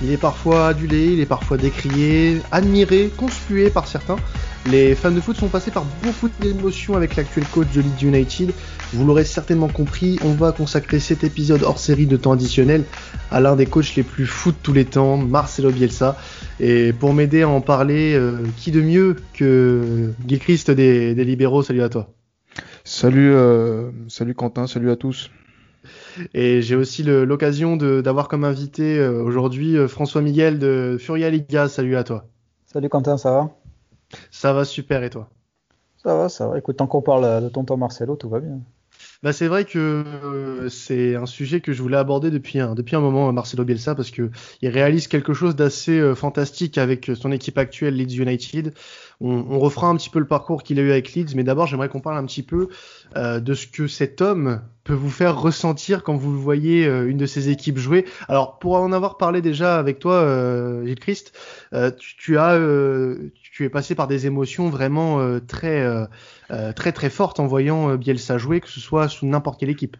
Il est parfois adulé, il est parfois décrié, admiré, conspué par certains. Les fans de foot sont passés par beaucoup d'émotions avec l'actuel coach de Leeds United. Vous l'aurez certainement compris, on va consacrer cet épisode hors série de temps additionnel à l'un des coachs les plus fous de tous les temps, Marcelo Bielsa. Et pour m'aider à en parler, euh, qui de mieux que Guy Christ des, Libéraux Salut à toi. Salut, euh, salut Quentin, salut à tous. Et j'ai aussi l'occasion d'avoir comme invité euh, aujourd'hui euh, François Miguel de Furia Liga. Salut à toi. Salut Quentin, ça va? Ça va super et toi? Ça va, ça va. Écoute, tant qu'on parle de tonton Marcelo, tout va bien. Bah c'est vrai que euh, c'est un sujet que je voulais aborder depuis un, depuis un moment, Marcelo Bielsa, parce que il réalise quelque chose d'assez fantastique avec son équipe actuelle, Leeds United. On, on, refera un petit peu le parcours qu'il a eu avec Leeds, mais d'abord j'aimerais qu'on parle un petit peu euh, de ce que cet homme peut vous faire ressentir quand vous voyez euh, une de ses équipes jouer. Alors pour en avoir parlé déjà avec toi, euh, Gilles Christ, euh, tu, as, tu es passé par des émotions vraiment très très très fortes en voyant Bielsa jouer, que ce soit sous n'importe quelle équipe.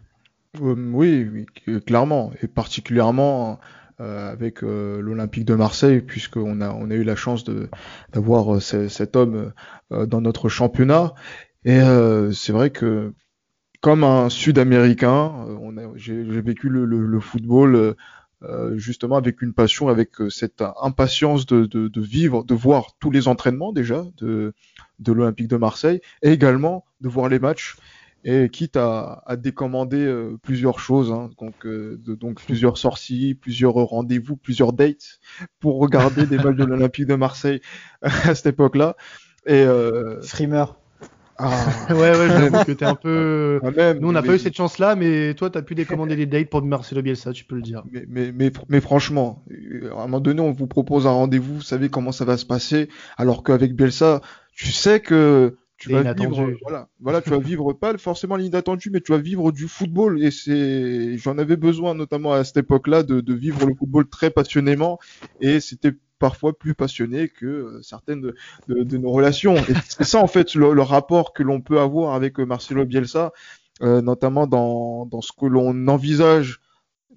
oui, oui, clairement, et particulièrement avec l'Olympique de Marseille, puisqu'on a, on a eu la chance d'avoir cet homme dans notre championnat. Et c'est vrai que comme un Sud-Américain, j'ai vécu le, le, le football justement avec une passion, avec cette impatience de, de, vivre, de voir tous les entraînements déjà de, de l'Olympique de Marseille, et également de voir les matchs et quitte à, à décommander euh, plusieurs choses, hein, donc, euh, donc plusieurs sorties, plusieurs rendez-vous, plusieurs dates pour regarder des matchs de l'Olympique de Marseille à cette époque-là. Et euh... Ah. ouais, ouais, j'avoue que t'es un peu. Ah, même, Nous, on n'a pas eu cette chance-là, mais toi, t'as pu décommander les dates pour Marcelo Bielsa, tu peux le dire. Mais, mais, mais, mais, franchement, à un moment donné, on vous propose un rendez-vous, vous savez comment ça va se passer, alors qu'avec Bielsa, tu sais que tu vas vivre, voilà, voilà, tu vas vivre pas forcément l'inattendu, mais tu vas vivre du football. Et c'est, j'en avais besoin notamment à cette époque-là de, de, vivre le football très passionnément. Et c'était parfois plus passionné que euh, certaines de, nos relations. Et c'est ça en fait le, rapport que l'on peut avoir avec euh, Marcelo Bielsa, euh, notamment dans, ce que l'on envisage,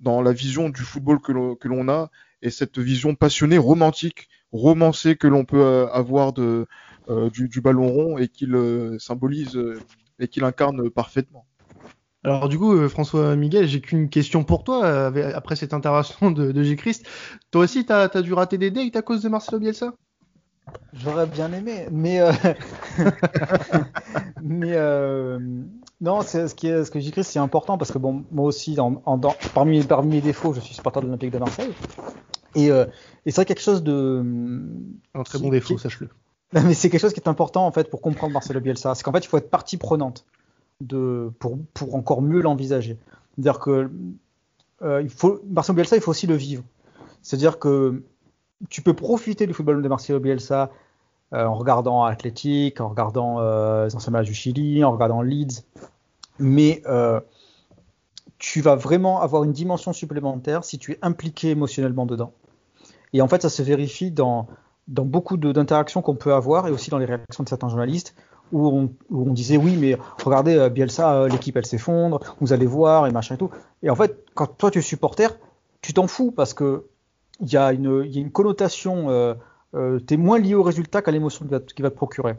dans la vision du football que l'on a, et cette vision passionnée, romantique, romancée que l'on peut avoir du, ballon rond et qu'il symbolise et qu'il incarne parfaitement. Alors du coup, François Miguel, j'ai qu'une question pour toi après cette intervention de, de G-Christ. Toi aussi, t'as as dû rater des dates à cause de Marcelo Bielsa? J'aurais bien aimé, mais euh... mais euh... non, c'est ce qui est ce que j'écris, c'est important parce que bon, moi aussi, en, en, dans, parmi parmi mes défauts, je suis supporter de l'Olympique de Marseille et, euh, et c'est quelque chose de un très bon défaut, sache-le mais c'est quelque chose qui est important en fait pour comprendre Marcelo Bielsa. C'est qu'en fait, il faut être partie prenante pour, encore mieux l'envisager. C'est-à-dire que euh, il faut, Marcelo Bielsa, il faut aussi le vivre. C'est-à-dire que tu peux profiter du football de Marcelo Bielsa euh, en regardant Athletic, en regardant euh, les anciens matchs du Chili, en regardant Leeds, mais euh, tu vas vraiment avoir une dimension supplémentaire si tu es impliqué émotionnellement dedans. Et en fait, ça se vérifie dans beaucoup d'interactions qu'on peut avoir et aussi dans les réactions de certains journalistes où on, où on disait oui mais regardez euh, Bielsa euh, l'équipe elle s'effondre vous allez voir et machin et tout. Et en fait quand toi tu es supporter tu t'en fous parce que il y, a une, y a une connotation euh, euh, tu es moins lié au résultat qu'à l'émotion qui va, te procurer.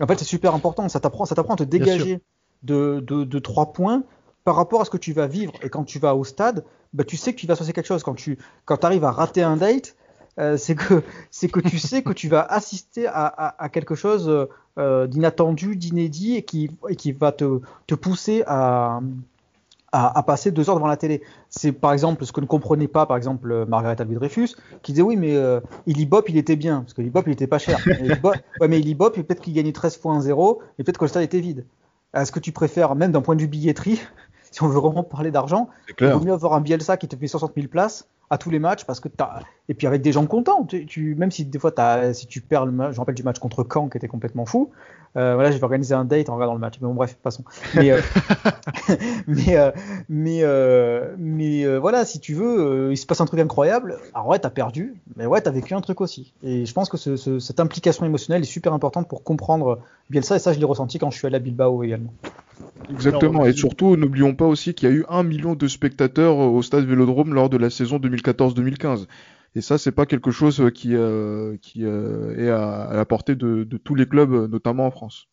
En fait c'est super important ça t'apprend ça t'apprend à te dégager de, de, de trois points par rapport à ce que tu vas vivre. Et quand tu vas au stade bah, tu sais que tu vas se passer quelque chose. Quand tu quand arrives à rater un date euh, c'est que c'est que tu sais que tu vas assister à, à, à quelque chose euh, d'inattendu, d'inédit et qui et qui va te, te pousser à, à, à passer deux heures devant la télé. C'est par exemple ce que ne comprenait pas par exemple Margaret Alvid Dreyfus qui disait oui mais euh, Ilibop il était bien parce que Ilibop il était pas cher. ouais mais Ilibop peut-être qu'il gagnait 13 fois 1-0 et peut-être que le stade était vide. Est-ce que tu préfères même d'un point de vue billetterie si on veut vraiment parler d'argent, il vaut mieux avoir un Bielsa qui te fait 60 000 places à tous les matchs parce que t'as et puis avec des gens contents. Tu, tu même si des fois as, si tu perds le match je me rappelle du match contre Caen qui était complètement fou euh, voilà je vais organiser un date en regardant le match. Mais bon bref passons. Mais euh, mais euh, mais, euh, mais euh, voilà si tu veux euh, il se passe un truc incroyable. Alors ouais t'as perdu mais ouais t'as vécu un truc aussi. Et je pense que ce, ce, cette implication émotionnelle est super importante pour comprendre bien ça et ça je l'ai ressenti quand je suis allé à Bilbao également. Exactement. Et surtout, n'oublions pas aussi qu'il y a eu un million de spectateurs au stade Vélodrome lors de la saison 2014-2015. Et ça, c'est pas quelque chose qui, qui est à, la portée de, tous les clubs, notamment en France.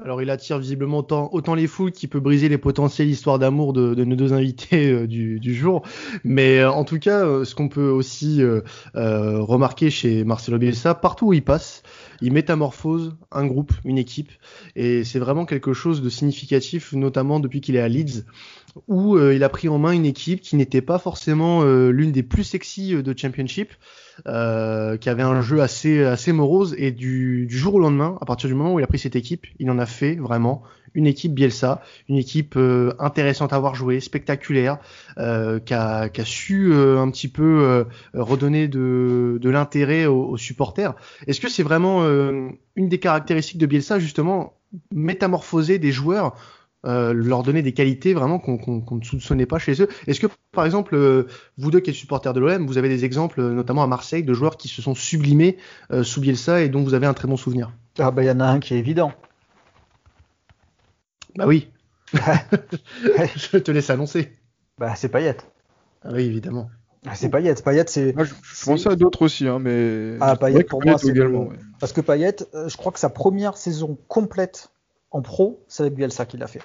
Alors il attire visiblement autant, les foules qui peut briser les potentielles histoires d'amour de, nos deux invités euh, du, du, jour. Mais euh, en tout cas, euh, ce qu'on peut aussi remarquer chez Marcelo Bielsa, partout où il passe, il métamorphose un groupe, une équipe. Et c'est vraiment quelque chose de significatif, notamment depuis qu'il est à Leeds, où il a pris en main une équipe qui n'était pas forcément l'une des plus sexy de Championship. Euh, qui avait un jeu assez assez morose et du, du, jour au lendemain, à partir du moment où il a pris cette équipe, il en a fait vraiment une équipe Bielsa, une équipe euh, intéressante à voir jouer, spectaculaire, euh, qui, a, su euh, un petit peu redonner de, l'intérêt aux, supporters. Est-ce que c'est vraiment une des caractéristiques de Bielsa justement métamorphoser des joueurs leur donner des qualités vraiment qu'on ne soupçonnait pas chez eux? Est-ce que, par exemple, vous deux qui êtes supporters de l'OM, vous avez des exemples, notamment à Marseille, de joueurs qui se sont sublimés sous Bielsa et dont vous avez un très bon souvenir? Ah bah il y en a un qui est évident. Bah oui. je te laisse annoncer. Bah c'est Payet. Ah oui, évidemment. Ah, c'est Payet. Payet, c'est. je, je pensais à d'autres aussi, hein, mais. Ah Payet pour moi, c'est également. Parce que Payet, je crois que sa première saison complète en pro, c'est avec Bielsa qu'il l'a fait.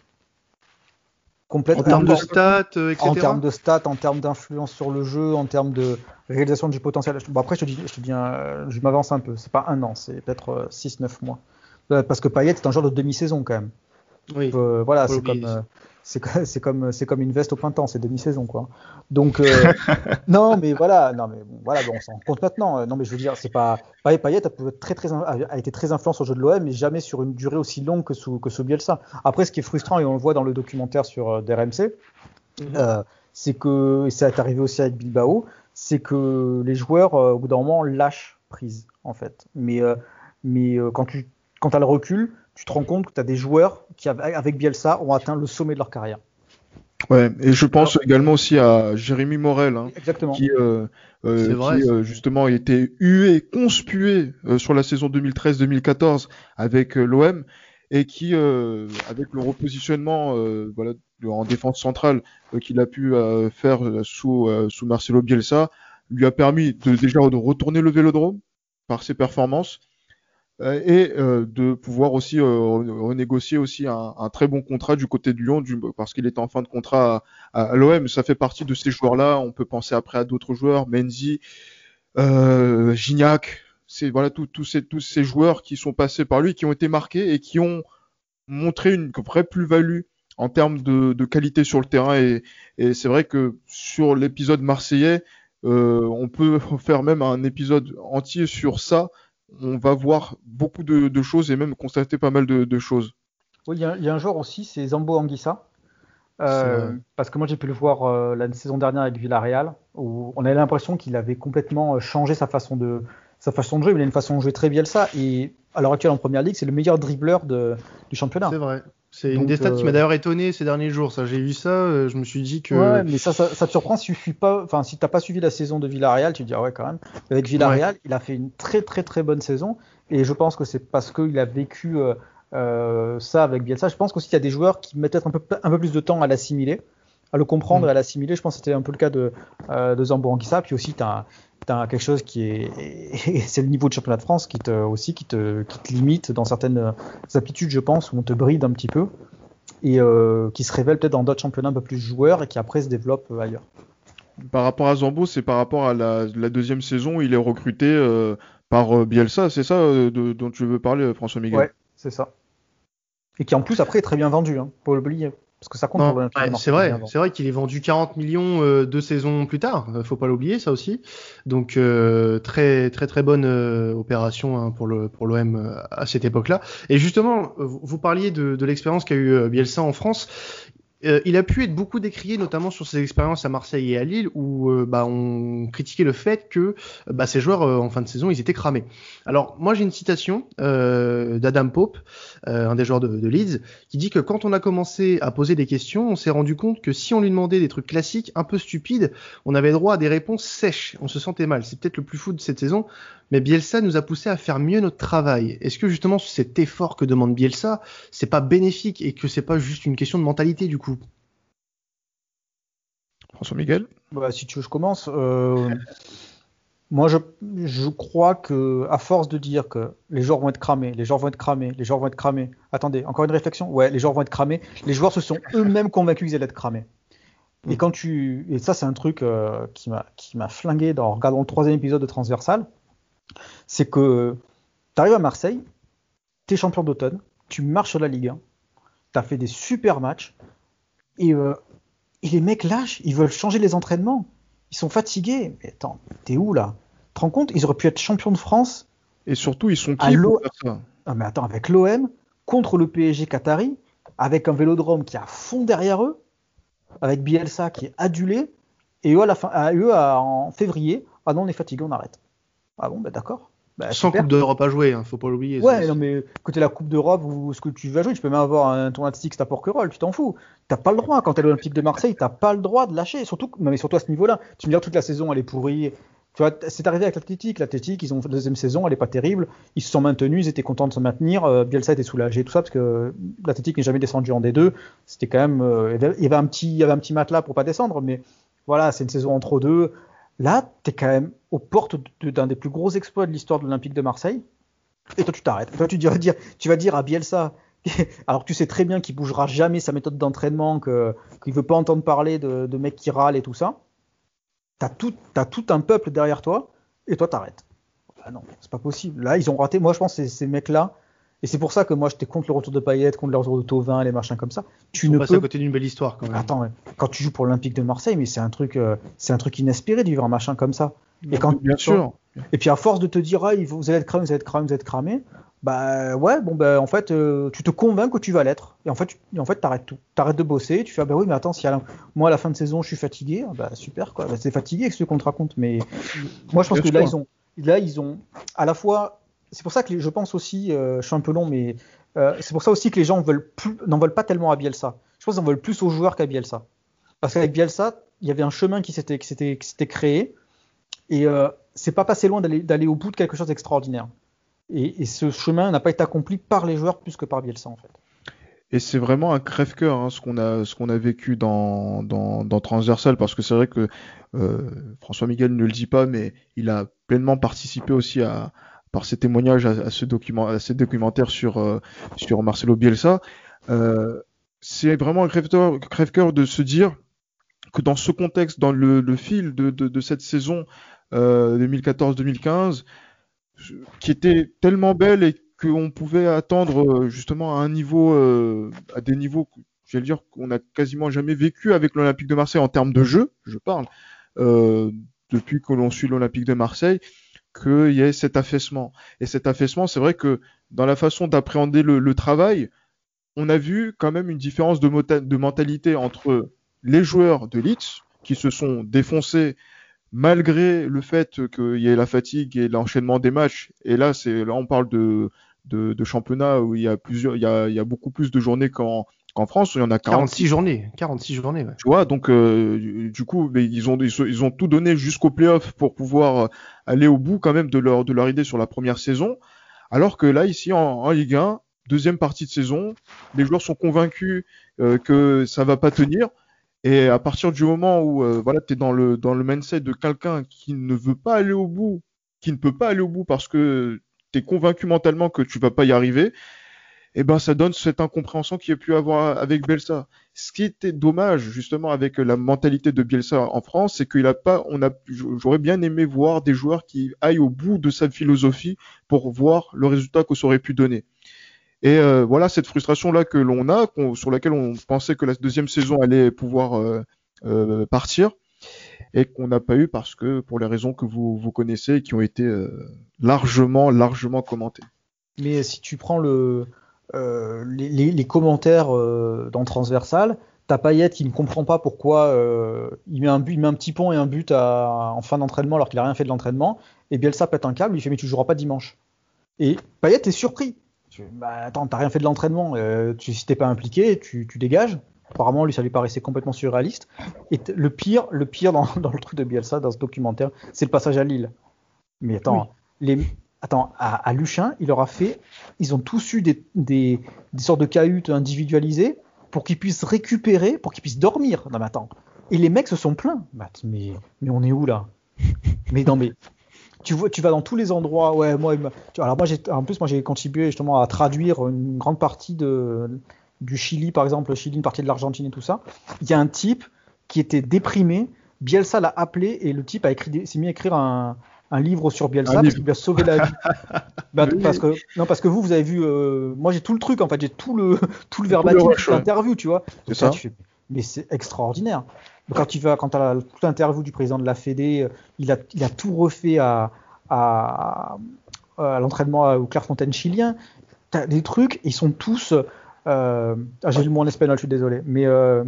Complète, en termes de stats, etc. En termes de stats, en termes d'influence sur le jeu, en termes de réalisation du potentiel. Bon, après, je te dis, je, te dis je m'avance un peu. C'est pas un an, c'est peut-être 6-9 euh, mois. Euh, parce que Payet, c'est un genre de demi-saison quand même. Oui. Euh, voilà, c'est comme c'est comme c'est comme une veste au printemps, c'est demi-saison quoi. Donc euh, non mais voilà, non mais bon, voilà, bon, on s'en rend compte maintenant. Non mais je veux dire, c'est pas Payet, Payet a, très, très, a été très influent sur le jeu de l'OM, mais jamais sur une durée aussi longue que sous que sous Bielsa. Après, ce qui est frustrant et on le voit dans le documentaire sur euh, DRMC, euh, c'est que et ça est arrivé aussi avec Bilbao, c'est que les joueurs au bout d'un moment lâchent prise en fait. Mais mais quand tu quand tu as le recul, tu te rends compte que tu as des joueurs qui, avec Bielsa, ont atteint le sommet de leur carrière. Ouais, et je pense également aussi à Jérémy Morel, hein, qui, euh, euh, qui euh, justement était hué, conspué sur la saison 2013-2014 avec l'OM, et qui, avec le repositionnement voilà, en défense centrale qu'il a pu faire sous, sous Marcelo Bielsa, lui a permis de déjà de retourner le Vélodrome par ses performances, et euh, de pouvoir aussi euh, renégocier aussi un, très bon contrat du côté de Lyon parce qu'il était en fin de contrat à, l'OM. Ça fait partie de ces joueurs-là. On peut penser après à d'autres joueurs, Menzi, euh, Gignac. C'est voilà tous ces, tous ces joueurs qui sont passés par lui, qui ont été marqués et qui ont montré une vraie plus-value en termes de, qualité sur le terrain. Et, c'est vrai que sur l'épisode marseillais, euh, on peut faire même un épisode entier sur ça on va voir beaucoup de, choses et même constater pas mal de, choses. Oui, il y, a un joueur aussi, c'est Zambo Anguissa. Euh, parce que moi j'ai pu le voir euh, la saison dernière avec Villarreal, où on avait l'impression qu'il avait complètement euh, changé sa façon de sa façon de jouer. Il a une façon de jouer très bien ça. Et à l'heure actuelle en première ligue, c'est le meilleur dribbleur du championnat. C'est vrai. C'est une des stats qui m'a d'ailleurs étonné ces derniers jours. Ça, j'ai vu ça, je me suis dit que. Ouais, mais ça, ça, te surprend si tu suis pas, enfin, si t'as pas suivi la saison de Villarreal, tu te dis ah ouais quand même. Avec Villarreal, il a fait une très très très bonne saison, et je pense que c'est parce qu'il a vécu euh, euh, ça avec Bielsa. Je pense qu'aussi il y a des joueurs qui mettent peut-être un peu un peu plus de temps à l'assimiler, à le comprendre, mm. et à l'assimiler. Je pense que c'était un peu le cas de euh, de Zambo Anguissa. Puis aussi, t'as as quelque chose qui est, c'est le niveau de championnat de France qui te aussi qui te, qui te limite dans certaines aptitudes, je pense, où on te bride un petit peu et euh, qui se révèle peut-être dans d'autres championnats un peu plus joueurs et qui après se développe euh, ailleurs. Par rapport à Zambo, c'est par rapport à la, deuxième saison, il est recruté euh, par Bielsa, c'est ça dont tu veux parler, François Miguel Ouais, c'est ça. Et qui en plus après est très bien vendu, hein, l'oublier. Parce que ça compte pour C'est vrai, c'est vrai qu'il est vendu 40 millions euh, deux saisons plus tard. Euh, faut pas l'oublier, ça aussi. Donc euh, très très très bonne opération hein, pour le pour l'OM à cette époque-là. Et justement, vous parliez de, de l'expérience qu'a eu Bielsa en France. Euh, il a pu être beaucoup décrié, notamment sur ses expériences à Marseille et à Lille, où euh, bah, on critiquait le fait que bah, ces joueurs euh, en fin de saison ils étaient cramés. Alors moi j'ai une citation d'Adam Pope, un des joueurs de, de, Leeds, qui dit que quand on a commencé à poser des questions, on s'est rendu compte que si on lui demandait des trucs classiques, un peu stupides, on avait droit à des réponses sèches. On se sentait mal. C'est peut-être le plus fou de cette saison, mais Bielsa nous a poussé à faire mieux notre travail. Est-ce que justement cet effort que demande Bielsa, c'est pas bénéfique et que c'est pas juste une question de mentalité du coup? François Miguel? Bah, Si tu veux, je commence. Euh, Moi, je, je, crois que, à force de dire que les joueurs vont être cramés, les joueurs vont être cramés, les joueurs vont être cramés. Attendez, encore une réflexion? Ouais, les joueurs vont être cramés. Les joueurs se sont eux-mêmes convaincus qu'ils allaient être cramés. Et mm. quand tu, et ça, c'est un truc euh, qui m'a, qui m'a flingué dans, en regardant le troisième épisode de Transversal, c'est que tu arrives à Marseille, tu es champion d'automne, tu marches sur la Ligue 1, tu as fait des super matchs, et, euh, et les mecs lâchent, ils veulent changer les entraînements, ils sont fatigués. Mais attends, t'es où là? Te rends compte? Ils auraient pu être champions de France. Et surtout, ils sont qui pour ça ah, mais attends, avec l'OM, contre le PSG Qatari, avec un vélodrome qui est à fond derrière eux, avec Bielsa qui est adulé, et eux, à la fin, à eux en février, ah non, on est fatigué, on arrête. Ah bon, bah d'accord. Bah, Sans Coupe d'Europe à jouer, hein, faut pas l'oublier. Ouais, non, mais côté la Coupe d'Europe ou ce que tu vas jouer, tu peux même avoir un tournoi de Six à Porquerolles, tu t'en fous. T'as pas le droit, quand t'es à l'Olympique de Marseille, t'as pas le droit de lâcher. Surtout, non, mais surtout à ce niveau-là. Tu me dis toute la saison, elle est pourrie. Tu vois, c'est arrivé avec l'Athletic. L'Athletic, ils ont fait la deuxième saison, elle est pas terrible. Ils se sont maintenus, ils étaient contents de se maintenir. Euh, Bielsa était soulagé, tout ça, parce que l'Athletic n'est jamais descendu en D2. C'était quand même, euh, il y avait un petit, il y avait un petit matelas pour pas descendre, mais voilà, c'est une saison entre deux. Là, tu es quand même aux portes d'un des plus gros exploits de l'histoire de l'Olympique de Marseille. Et toi, tu t'arrêtes. Toi, tu, vas dire, tu vas dire à Bielsa, alors que tu sais très bien qu'il bougera jamais sa méthode d'entraînement, qu'il ne veut pas entendre parler de, mecs qui râlent et tout ça t'as tout, as tout un peuple derrière toi, et toi t'arrêtes. Ah non, c'est pas possible. Là, ils ont raté. Moi, je pense que ces mecs-là, et c'est pour ça que moi, j'étais contre le retour de Payet, contre le retour de Tovin, les machins comme ça. Tu ne peux... à côté d'une belle histoire quand même. Attends, quand tu joues pour l'Olympique de Marseille, mais c'est un truc, euh, c'est un truc inespéré de vivre un machin comme ça. Et quand, bien sûr. Et puis à force de te dire, ah, vous allez être cramé, vous allez être cramé, vous allez être cramé, bah ouais, bon ben en fait, euh, tu te convaincs que tu vas l'être. Et en fait, tu, en fait, t'arrêtes tout. T'arrêtes de bosser. Tu fais ah ben oui, mais attends, si à moi à la fin de saison je suis fatigué, bah super quoi. Bah, c'est fatigué ce qu'on te raconte. Mais moi je pense que là ils ont, là ils ont à la fois. C'est pour ça que je pense aussi, euh, je suis un peu long, mais euh, c'est pour ça aussi que les gens veulent n'en veulent pas tellement à Bielsa. Je pense qu'ils en veulent plus aux joueurs qu'à Bielsa. Parce qu'avec Bielsa, il y avait un chemin qui s'était créé et c'est pas passé loin d'aller au bout de quelque chose d'extraordinaire. Et, ce chemin n'a pas été accompli par les joueurs plus que par Bielsa en fait. Et c'est vraiment un crève-cœur hein, ce qu'on a vécu dans Transversal parce que c'est vrai que euh, François Miguel ne le dit pas mais il a pleinement participé aussi à par ses témoignages à, ce document à ces documentaires sur euh, Marcelo Bielsa. Euh, c'est vraiment un crève-cœur crève de se dire que dans ce contexte, dans le, fil de, cette saison 2014-2015, qui était tellement belle et qu'on pouvait attendre euh, justement à euh, des niveaux, j'allais dire qu'on a quasiment jamais vécu avec l'Olympique de Marseille en termes de jeu, je parle, euh, depuis que l'on suit l'Olympique de Marseille, qu'il y ait cet affaissement. Et cet affaissement, c'est vrai que dans la façon d'appréhender le, travail, on a vu quand même une différence de, mentalité entre les joueurs de Leeds qui se sont défoncés malgré le fait qu'il y ait la fatigue et l'enchaînement des matchs, et là, c'est là on parle de, de, de, championnat où il y a plusieurs, il y a, il y a beaucoup plus de journées qu'en qu'en France il y en a 46 journées, 46 journées. Ouais. Tu vois, donc euh, du coup, ils ont ils ont tout donné jusqu'au playoff pour pouvoir aller au bout quand même de leur de leur idée sur la première saison, alors que là ici en, en Ligue 1, deuxième partie de saison, les joueurs sont convaincus euh, que ça va pas tenir. Et à partir du moment où euh, voilà, tu es dans le, dans le mindset de quelqu'un qui ne veut pas aller au bout, qui ne peut pas aller au bout parce que tu es convaincu mentalement que tu vas pas y arriver, eh ben ça donne cette incompréhension qu'il y a pu avoir avec Bielsa. Ce qui était dommage justement avec la mentalité de Bielsa en France, c'est qu'il a pas, on a, j'aurais bien aimé voir des joueurs qui aillent au bout de sa philosophie pour voir le résultat ça aurait pu donner. Et euh, voilà cette frustration là que l'on a, sur laquelle on pensait que la deuxième saison allait pouvoir euh, euh, partir et qu'on n'a pas eu parce que pour les raisons que vous, vous connaissez et qui ont été largement largement commentées. Mais si tu prends le les, les, commentaires dans Transversal, t'as Payet qui ne comprend pas pourquoi il met un but, il met un petit pont et un but à, en fin d'entraînement alors qu'il a rien fait de l'entraînement, et Bielsa pète un câble, il fait mais tu joueras pas dimanche. Et Payet est surpris. Tu, bah, attends, t'as rien fait de l'entraînement, euh, tu, si t'es pas impliqué, tu, tu, dégages. Apparemment, lui, ça lui paraissait complètement surréaliste. Et le pire, le pire dans, dans, le truc de Bielsa, dans ce documentaire, c'est le passage à Lille. Mais attends, les, attends, à, Luchin, il leur a fait, ils ont tous eu des, sortes de cahutes individualisées pour qu'ils puissent récupérer, pour qu'ils puissent dormir. Non, mais attends. Et les mecs se sont plaints. Mais, mais on est où là? Mais non, mais tu vois, tu vas dans tous les endroits. Ouais, moi, alors moi, en plus, moi, j'ai contribué justement à traduire une grande partie de, du Chili, par exemple, le Chili, une partie de l'Argentine et tout ça. Il y a un type qui était déprimé. Bielsa l'a appelé et le type s'est mis à écrire un, un livre sur Bielsa parce qu'il lui a sauvé la vie. bah, parce que non, parce que vous, vous avez vu, euh, moi j'ai tout le truc en fait, j'ai tout le tout le verbatim de l'interview, tu vois. C'est ça. mais c'est extraordinaire. Quand tu vas, quand tu as toute l'interview du président de la Fédé, euh, il a, il a tout refait à, à, à l'entraînement au Clairefontaine chilien. T'as des trucs, ils sont tous. Euh, ah, j'ai lu mon espagnol, je suis désolé, mais euh,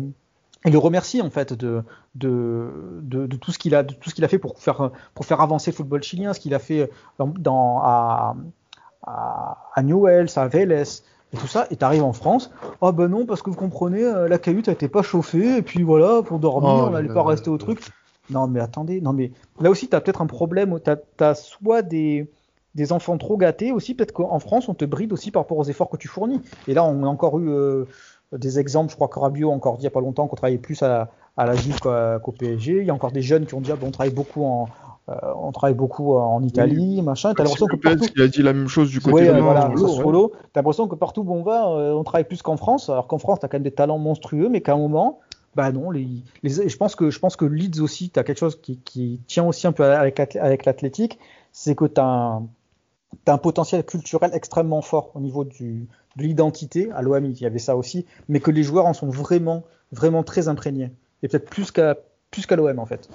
il le remercie en fait de, de, de, de tout ce qu'il a, de tout ce qu'il a fait pour faire, pour faire avancer le football chilien, ce qu'il a fait dans, dans à, à, à Newell's, à Vélez, et tout ça, et t'arrives en France, oh ben non, parce que vous comprenez, euh, la cahute été pas chauffée, et puis voilà, pour dormir, oh on n'allait pas rester au truc. Non, mais attendez, non, mais là aussi, t'as peut-être un problème t'as as soit des, des enfants trop gâtés aussi, peut-être qu'en France, on te bride aussi par rapport aux efforts que tu fournis. Et là, on a encore eu euh, des exemples, je crois que Rabiot a encore dit il n'y a pas longtemps qu'on travaillait plus à, à la Juve qu'au PSG. Il y a encore des jeunes qui ont dit ah, bon, on travaille beaucoup en, euh, on travaille beaucoup en Italie, machin. T'as l'impression que partout... il a dit la même chose du côté de voilà, T'as l'impression que partout où on va, euh, on travaille plus qu'en France. Alors qu'en France, t'as quand même des talents monstrueux, mais qu'à un moment, bah non, les, les, je pense que je pense que Leeds aussi, t'as quelque chose qui, qui, tient aussi un peu avec, avec l'athlétique, c'est que t'as un, as un potentiel culturel extrêmement fort au niveau de l'identité. À l'OM, il y avait ça aussi, mais que les joueurs en sont vraiment, vraiment très imprégnés. Et peut-être plus qu'à plus qu'à l'OM en fait.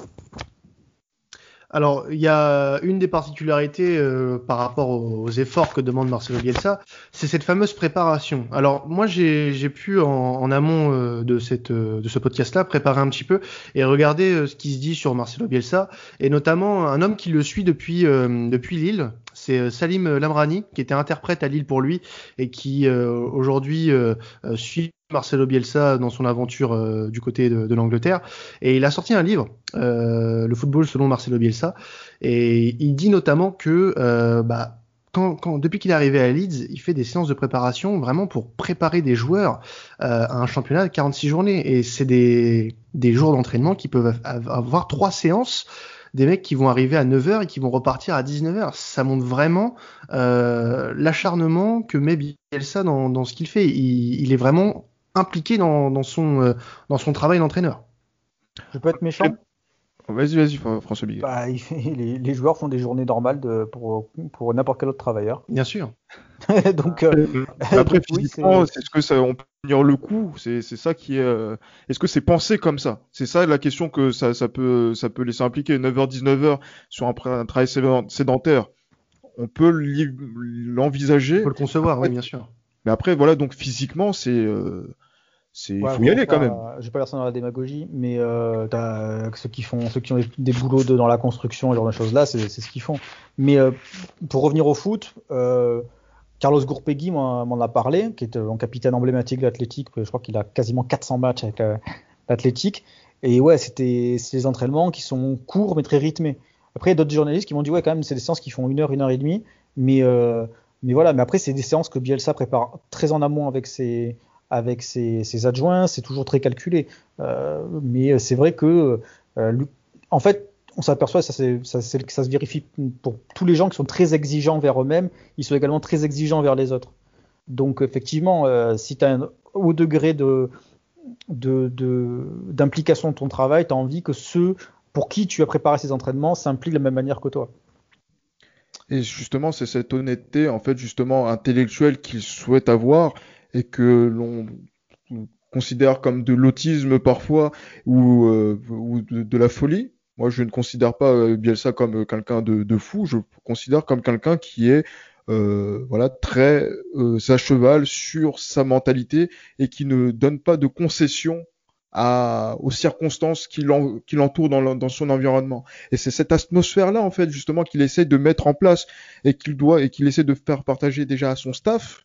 Alors, il y a une des particularités euh, par rapport aux, efforts que demande Marcelo Bielsa, c'est cette fameuse préparation. Alors, moi, j'ai pu en, amont euh, de, cette, de ce podcast-là préparer un petit peu et regarder euh, ce qui se dit sur Marcelo Bielsa, et notamment un homme qui le suit depuis, depuis Lille, c'est Salim Lamrani, qui était interprète à Lille pour lui et qui aujourd'hui suit Marcelo Bielsa dans son aventure euh, du côté de, l'Angleterre. Et il a sorti un livre, euh, Le football selon Marcelo Bielsa. Et il dit notamment que euh, bah, quand, depuis qu'il est arrivé à Leeds, il fait des séances de préparation vraiment pour préparer des joueurs à un championnat de 46 journées. Et c'est des, des jours d'entraînement qui peuvent avoir trois séances des mecs qui vont arriver à 9h et qui vont repartir à 19h. Ça montre vraiment euh, l'acharnement que met Bielsa dans, dans ce qu'il fait. Il, il, est vraiment impliqué dans, dans son, euh, dans son travail d'entraîneur. Je peux être méchant? Vas-y, vas-y, François Biguet. Bah, les, les, joueurs font des journées normales de, pour, pour n'importe quel autre travailleur. Bien sûr. Donc, euh, après, physiquement, c'est ce que ça, on peut tenir le coup. C'est, c'est ça qui est. Euh, est-ce que c'est pensé comme ça? C'est ça la question que ça, ça peut, ça peut laisser impliquer. 9h, 19h sur un, un travail sédentaire. On peut l'envisager. On peut le concevoir, oui, bien sûr. Mais après, voilà, donc physiquement, c'est. Euh, c'est faut y aller quand même. Je vais pas ça dans la démagogie, mais euh, ceux qui font, ceux qui ont des, boulots de, dans la construction, et genre de choses là, c'est ce qu'ils font. Mais euh, pour revenir au foot, euh, Carlos Gourpegui m'en a parlé, qui est un capitaine emblématique de l'Athletic. Je crois qu'il a quasiment 400 matchs avec l'Athletic. Et ouais, c'était des entraînements qui sont courts mais très rythmés. Après, il y a d'autres journalistes qui m'ont dit ouais, quand même, c'est des séances qui font une heure, une heure et demie, mais mais voilà, mais après, c'est des séances que Bielsa prépare très en amont avec ses, avec ses, adjoints, c'est toujours très calculé. Euh, mais c'est vrai que, euh, en fait, on s'aperçoit, ça, ça, se vérifie pour tous les gens qui sont très exigeants vers eux-mêmes, ils sont également très exigeants vers les autres. Donc, effectivement, euh, si tu as un haut degré de, d'implication de, ton travail, tu as envie que ceux pour qui tu as préparé ces entraînements s'impliquent de la même manière que toi. Et justement, c'est cette honnêteté, en fait, justement, intellectuelle qu'il souhaite avoir et que l'on considère comme de l'autisme parfois ou, euh, de, la folie. Moi, je ne considère pas euh, Bielsa comme quelqu'un de, fou. Je considère comme quelqu'un qui est euh, voilà très euh, à cheval sur sa mentalité et qui ne donne pas de concessions aux circonstances qui l'entourent dans, dans, son environnement. Et c'est cette atmosphère-là, en fait, justement, qu'il essaie de mettre en place et qu'il doit et qu'il essaie de faire partager déjà à son staff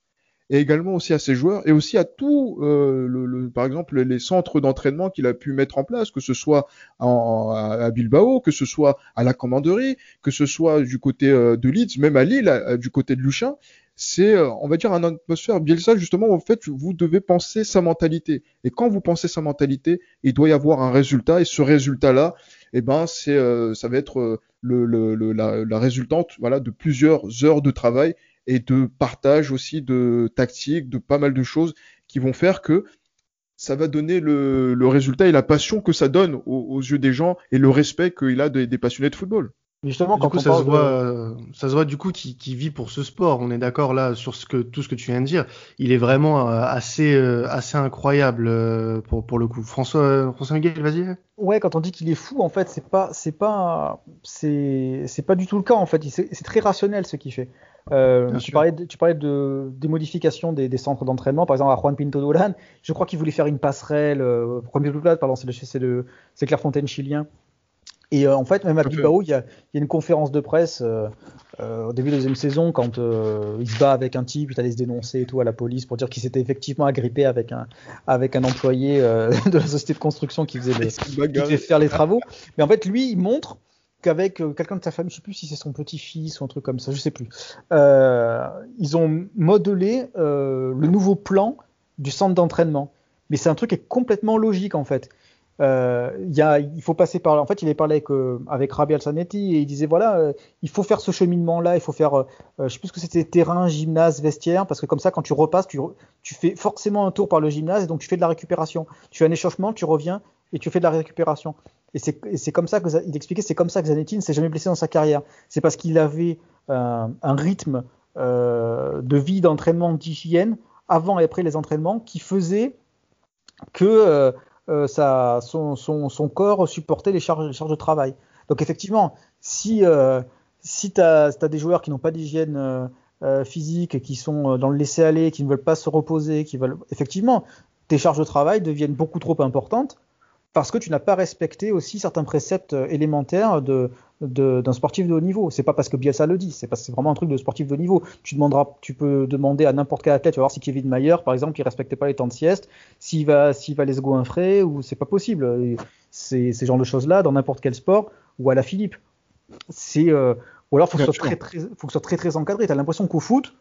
et également aussi à ses joueurs et aussi à tout, euh, le, par exemple, les centres d'entraînement qu'il a pu mettre en place, que ce soit à Bilbao, que ce soit à la commanderie, que ce soit du côté euh, de Leeds, même à Lille, du côté de Luchin c'est, euh, on va dire, un atmosphère. Bielsa, justement, en fait, vous devez penser sa mentalité. Et quand vous pensez sa mentalité, il doit y avoir un résultat. Et ce résultat-là, eh ben c'est ça va être le, la, résultante voilà de plusieurs heures de travail et de partage aussi de tactiques, de pas mal de choses qui vont faire que ça va donner le, résultat et la passion que ça donne aux, yeux des gens et le respect qu'il a des, passionnés de football. Justement, quand ça, se voit, ça se voit du coup qui vit pour ce sport. On est d'accord là sur ce que, tout ce que tu viens de dire. Il est vraiment euh, assez, euh, assez incroyable euh, pour, pour le coup. François, François Miguel, vas-y. Ouais, quand on dit qu'il est fou, en fait, c'est pas, c'est pas, c'est, c'est pas du tout le cas en fait. C'est très rationnel ce qu'il fait. Euh, tu, parlais de, tu parlais de, des modifications des, des centres d'entraînement, par exemple à Juan Pinto Dolan. Je crois qu'il voulait faire une passerelle. Euh, Juan Pinto Dolan, pardon, c'est le, c'est Clairefontaine chilien. Et euh, en fait, même à Bilbao, il y, a, il y a une conférence de presse euh, euh, au début de la deuxième saison quand il se bat avec un type, il allait se dénoncer et tout à la police pour dire qu'il s'était effectivement agrippé avec un, avec un employé de la société de construction qui faisait, les, qui faisait faire les travaux. Mais en fait, lui, il montre qu'avec quelqu'un de sa famille, je sais plus si c'est son petit-fils ou un truc comme ça, je sais plus. ils ont modelé le nouveau plan du centre d'entraînement. Mais c'est un truc qui est complètement logique en fait. Euh, il faut passer par. En fait, il avait parlé avec, euh, avec Rabi Al-Sanetti et il disait voilà, euh, il faut faire ce cheminement-là, il faut faire, euh, je sais plus ce que c'était, terrain, gymnase, vestiaire, parce que comme ça, quand tu repasses, tu, tu fais forcément un tour par le gymnase et donc tu fais de la récupération. Tu fais un échauffement, tu reviens et tu fais de la récupération. Et c'est comme ça que il expliquait, c'est comme ça que Zanetti ne s'est jamais blessé dans sa carrière. C'est parce qu'il avait un rythme de vie, d'entraînement, d'hygiène avant et après les entraînements qui faisait que euh, son, son, son, corps supportait les charges, les charges de travail. Donc effectivement, si, euh, si tu as, des joueurs qui n'ont pas d'hygiène euh, euh, physique, qui sont dans le laisser-aller, qui ne veulent pas se reposer, qui veulent effectivement, tes charges de travail deviennent beaucoup trop importantes parce que tu n'as pas respecté aussi certains préceptes élémentaires de, d'un sportif de haut niveau. C'est pas parce que Bielsa le dit, c'est parce que c'est vraiment un truc de sportif de haut niveau. Tu demanderas, tu peux demander à n'importe quel athlète, tu vas voir si Kevin Mayer, par exemple, qui respectait pas les temps de sieste, s'il va, s'il va les go frais ou c'est pas possible. C'est ces genres de choses-là dans n'importe quel sport ou à la Philippe. C'est, euh, ou alors faut que, ce soit très, très, faut que ce soit très très encadré. T'as l'impression qu'au foot,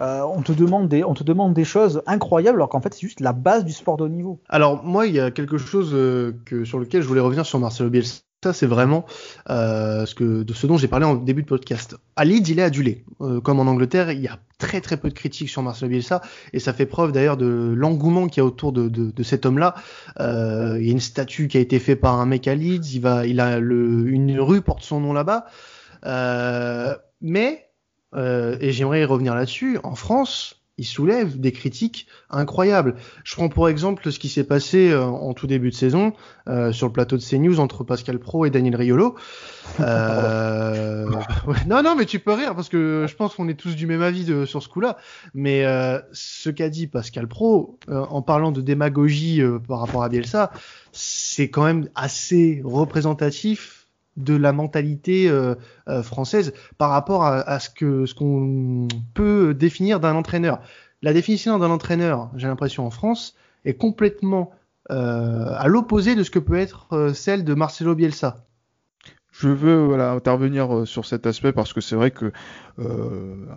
euh, on, te demande des, on te demande des choses incroyables alors qu'en fait c'est juste la base du sport de haut niveau. Alors moi il y a quelque chose euh, que, sur lequel je voulais revenir sur Marcelo Bielsa ça, c'est vraiment euh, ce que, de ce dont j'ai parlé en début de podcast. À Leeds, il est adulé. Euh, comme en Angleterre, il y a très très peu de critiques sur Marcelo Bielsa, et ça fait preuve d'ailleurs de l'engouement qu'il y a autour de, cet homme-là. Euh, il y a une statue qui a été faite par un mec à Leeds, il, va, il a une rue porte son nom là-bas. Mais, et j'aimerais revenir là-dessus, en France, il soulève des critiques incroyables. Je prends pour exemple ce qui s'est passé euh, en tout début de saison euh, sur le plateau de CNews entre Pascal Pro et Daniel Riolo. Euh... non, non, mais tu peux rire parce que je pense qu'on est tous du même avis de, sur ce coup-là. Mais euh, ce qu'a dit Pascal Pro en parlant de démagogie par rapport à Bielsa, c'est quand même assez représentatif de la mentalité euh, euh, française par rapport à, ce que ce qu'on peut définir d'un entraîneur. La définition d'un entraîneur, j'ai l'impression en France, est complètement euh, à l'opposé de ce que peut être celle de Marcelo Bielsa. Je veux intervenir sur cet aspect parce que c'est vrai que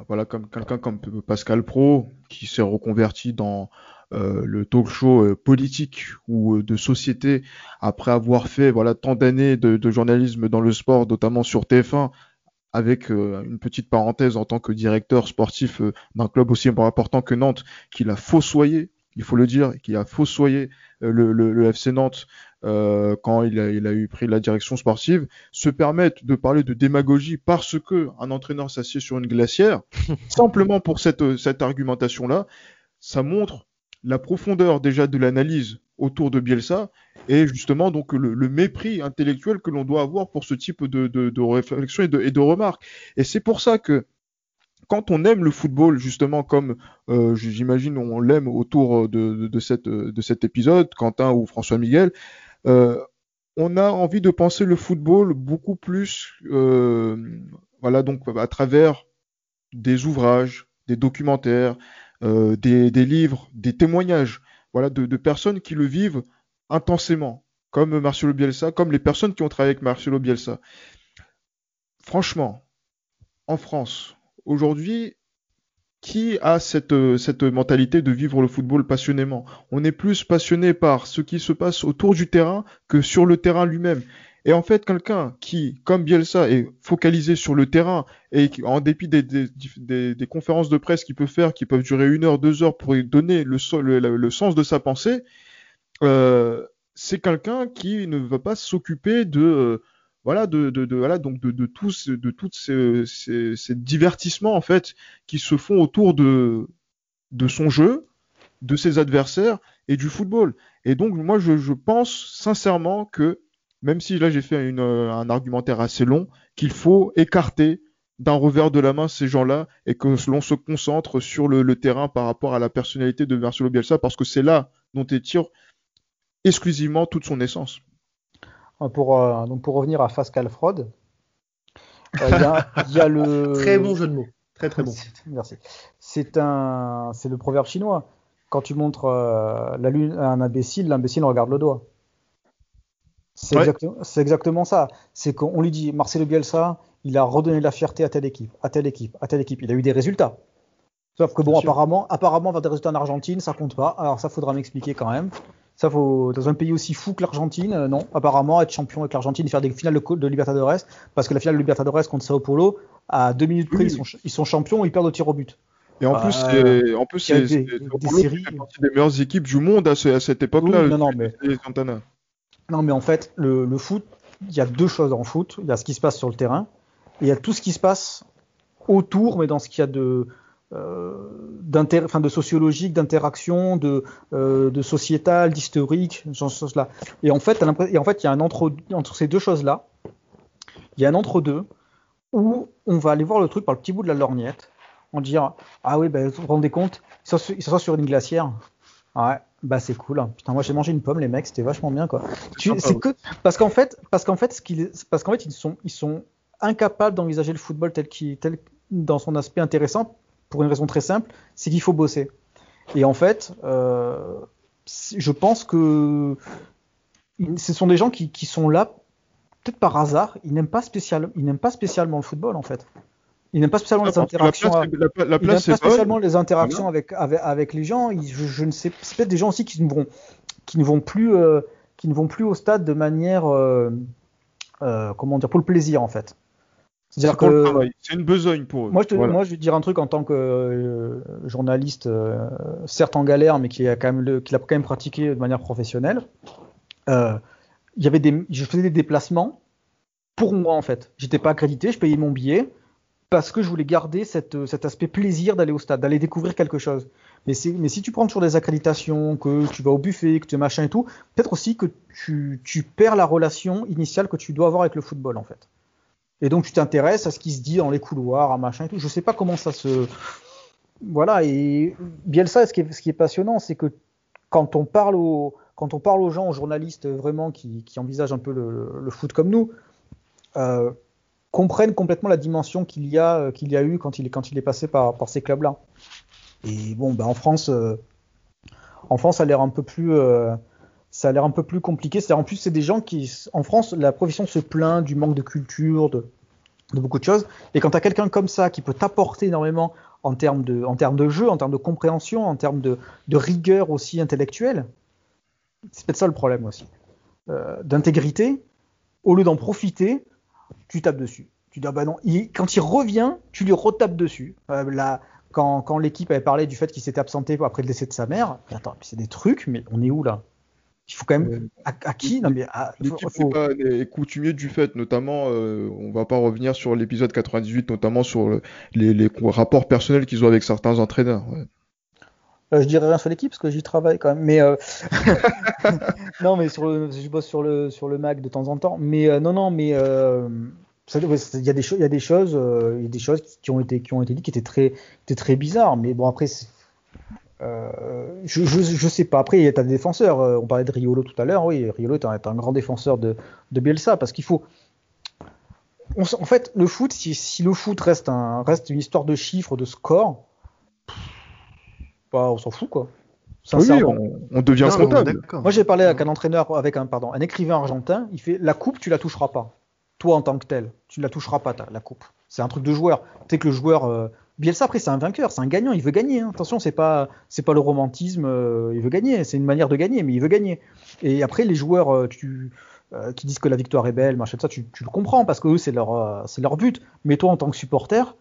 voilà comme quelqu'un comme Pascal Pro qui s'est reconverti dans euh, le talk show euh, politique ou euh, de société après avoir fait voilà tant d'années de, de, journalisme dans le sport, notamment sur TF1, avec une petite parenthèse en tant que directeur sportif d'un club aussi important que Nantes, qu'il a fossoyé, il faut le dire, qu'il a fossoyé le, le, le, FC Nantes euh, quand il a, il a, eu pris la direction sportive, se permettre de parler de démagogie parce que un entraîneur s'assied sur une glacière, simplement pour cette, cette argumentation-là, ça montre la profondeur déjà de l'analyse autour de Bielsa et justement donc le, mépris intellectuel que l'on doit avoir pour ce type de, de, réflexion et de, remarques. Et c'est pour ça que quand on aime le football, justement comme euh, j'imagine on l'aime autour de, de, cette, de cet épisode, Quentin ou François Miguel, euh, on a envie de penser le football beaucoup plus, euh, voilà donc à travers des ouvrages, des documentaires, euh, des, livres, des témoignages, voilà, de, personnes qui le vivent intensément, comme Marcelo Bielsa, comme les personnes qui ont travaillé avec Marcelo Bielsa. Franchement, en France, aujourd'hui, qui a cette, cette mentalité de vivre le football passionnément? On est plus passionné par ce qui se passe autour du terrain que sur le terrain lui-même. Et en fait, quelqu'un qui, comme Bielsa, est focalisé sur le terrain et en dépit des, conférences de presse qu'il peut faire, qui peuvent durer une heure, deux heures pour lui donner le, sens de sa pensée, euh, c'est quelqu'un qui ne va pas s'occuper de euh, voilà de, voilà donc de, tous de toutes ces, divertissements en fait qui se font autour de son jeu, de ses adversaires et du football. Et donc moi je pense sincèrement que même si là j'ai fait une, euh, un argumentaire assez long, qu'il faut écarter d'un revers de la main ces gens-là et que l'on se concentre sur le, terrain par rapport à la personnalité de Marcelo Bielsa parce que c'est là dont il tire exclusivement toute son essence. Euh, pour, euh, donc pour revenir à Pascal Fraud, il y, a le. Très bon jeu de mots. Très très bon. Merci. C'est un, c'est le proverbe chinois. Quand tu montres la lune à un imbécile, l'imbécile regarde le doigt. C'est exactement, ça. C'est qu'on lui dit Marcelo Bielsa, il a redonné de la fierté à telle équipe, à telle équipe, à telle équipe. Il a eu des résultats. Sauf que bon, apparemment, apparemment, avoir des résultats en Argentine, ça compte pas. Alors ça, faudra m'expliquer quand même. Ça, faut dans un pays aussi fou que l'Argentine, euh, non. Apparemment, être champion avec l'Argentine, faire des finales de, de, Libertadores, parce que la finale de Libertadores contre Sao Paulo, à deux minutes près, ils, sont, champions, ils perdent au tir au but. Et en plus, euh, en plus, c'est des, des, des meilleures équipes du monde à, cette époque-là. non, non, mais... Non, mais en fait, le, foot, il y a deux choses en foot. Il y a ce qui se passe sur le terrain et il y a tout ce qui se passe autour, mais dans ce qu'il y a de, euh, sociologique, d'interaction, de, euh, de sociétal, d'historique, là. Et en fait, et en fait, il y a un entre, entre ces deux choses-là, il y a un entre-deux où on va aller voir le truc par le petit bout de la lorgnette, en dire ah oui, ben, vous vous rendez compte, il s'assoit sur une glacière. Ouais, bah c'est cool. Hein. Putain, moi j'ai mangé une pomme, les mecs, c'était vachement bien quoi. que parce qu'en fait, parce qu'en fait, ce qu'ils, parce qu'en fait, ils sont, ils sont incapables d'envisager le football tel qu'il, tel dans son aspect intéressant pour une raison très simple, c'est qu'il faut bosser. Et en fait, euh, je pense que ce sont des gens qui, qui sont là peut-être par hasard. Ils n'aiment pas spécialement, ils n'aiment pas spécialement le football en fait. Il n'aime pas spécialement les interactions. La place, pas spécialement les interactions avec, avec, les gens. je, ne sais, c'est peut-être des gens aussi qui ne vont, qui ne vont plus, euh, qui ne vont plus au stade de manière, euh, euh, comment dire, pour le plaisir en fait. C'est-à-dire que c'est une besogne pour eux. Moi, je, moi, je vais dire un truc en tant que journaliste, certes en galère, mais qui a quand même, le, qui l'a quand même pratiqué de manière professionnelle. il y avait des, je faisais des déplacements pour moi en fait. J'étais pas accrédité, je payais mon billet parce que je voulais garder cette, cet aspect plaisir d'aller au stade, d'aller découvrir quelque chose. Mais, si tu prends toujours des accréditations, que tu vas au buffet, que tu machin et tout, peut-être aussi que tu, perds la relation initiale que tu dois avoir avec le football en fait. Et donc tu t'intéresses à ce qui se dit dans les couloirs, à machin et tout. Je sais pas comment ça se. Voilà, et Bielsa, ce qui est, ce qui est passionnant, c'est que quand on parle aux, quand on parle aux gens, aux journalistes vraiment qui, envisagent un peu le, le foot comme nous, euh, comprennent complètement la dimension qu'il y a euh, qu'il y a eu quand il, quand il est passé par, ces clubs-là. Et bon, ben en France, euh, en France, ça a l'air un peu plus, euh, ça a l'air un peu plus compliqué. C'est en plus, c'est des gens qui, en France, la profession se plaint du manque de culture, de, beaucoup de choses. Et quand tu as quelqu'un comme ça qui peut t'apporter énormément en termes de, en termes de jeu, en termes de compréhension, en termes de rigueur aussi intellectuelle, c'est peut-être ça le problème aussi, d'intégrité. Au lieu d'en profiter, tu tapes dessus. Tu dis, ah bah non, quand il revient, tu lui retapes dessus. Euh, là, quand, quand l'équipe avait parlé du fait qu'il s'était absenté après le décès de sa mère, attends, c'est des trucs, mais on est où là? Il faut quand même. À, qui? Non, mais L'équipe faut... pas est coutumier du fait, notamment, euh, on va pas revenir sur l'épisode 98, notamment sur les, les rapports personnels qu'ils ont avec certains entraîneurs. Ouais. Euh, je dirais rien sur l'équipe parce que j'y travaille quand même. Mais euh... non, mais je bosse sur le sur le Mac de temps en temps. Mais euh, non, non, mais euh, il y a des choses, il y a des choses, qui ont été qui ont été dites qui étaient très étaient très bizarres. Mais bon après, je, je, je sais pas. Après, il y a des défenseurs. on parlait de Riolo tout à l'heure. Oui, Riolo est un, est un, grand défenseur de de Bielsa parce qu'il faut. en fait, le foot, si, si le foot reste un reste une histoire de chiffres, de scores on s'en fout quoi. Oui, on, devient comptable. Moi, j'ai parlé avec un entraîneur, avec un pardon, un écrivain argentin. Il fait la coupe, tu la toucheras pas. Toi, en tant que tel, tu ne la toucheras pas, la coupe. C'est un truc de joueur. Tu sais que le joueur, euh, Bielsa après, c'est un vainqueur, c'est un gagnant. Il veut gagner. Hein. Attention, c'est pas, c'est pas le romantisme. Euh, il veut gagner. C'est une manière de gagner, mais il veut gagner. Et après, les joueurs, euh, tu, qui disent que la victoire est belle, machin, ça, tu, le comprends parce que eux, c'est leur, c'est leur but. Mais toi, en tant que supporter,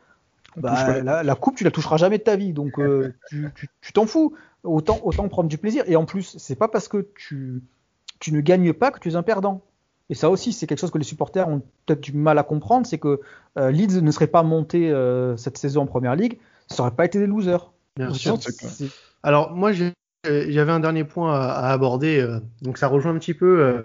bah, la, coupe, tu la toucheras jamais de ta vie, donc tu t'en fous. Autant, autant prendre du plaisir. Et en plus, c'est pas parce que tu, tu ne gagnes pas que tu es un perdant. Et ça aussi, c'est quelque chose que les supporters ont peut-être du mal à comprendre, c'est que euh, Leeds ne serait pas monté euh, cette saison en Première Ligue, ça n'aurait pas été des losers. Bien sûr. Alors moi, j'avais un dernier point à, aborder, euh, donc ça rejoint un petit peu euh,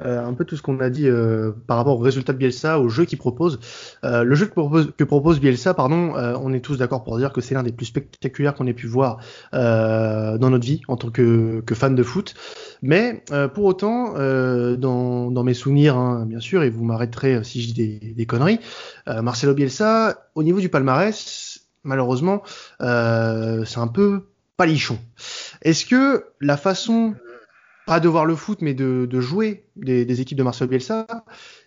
un peu tout ce qu'on a dit euh, par rapport au résultat de Bielsa, au jeu qu'il propose. Euh, le jeu que propose, que propose Bielsa, pardon, on est tous d'accord pour dire que c'est l'un des plus spectaculaires qu'on ait pu voir dans notre vie en tant que, que fan de foot. Mais pour autant, dans, dans, mes souvenirs, hein, bien sûr, et vous m'arrêterez si je dis des, des conneries, Marcelo Bielsa, au niveau du palmarès, malheureusement, c'est un peu palichon. Est-ce que la façon pas de voir le foot, mais de, jouer des, équipes de Marcel Bielsa,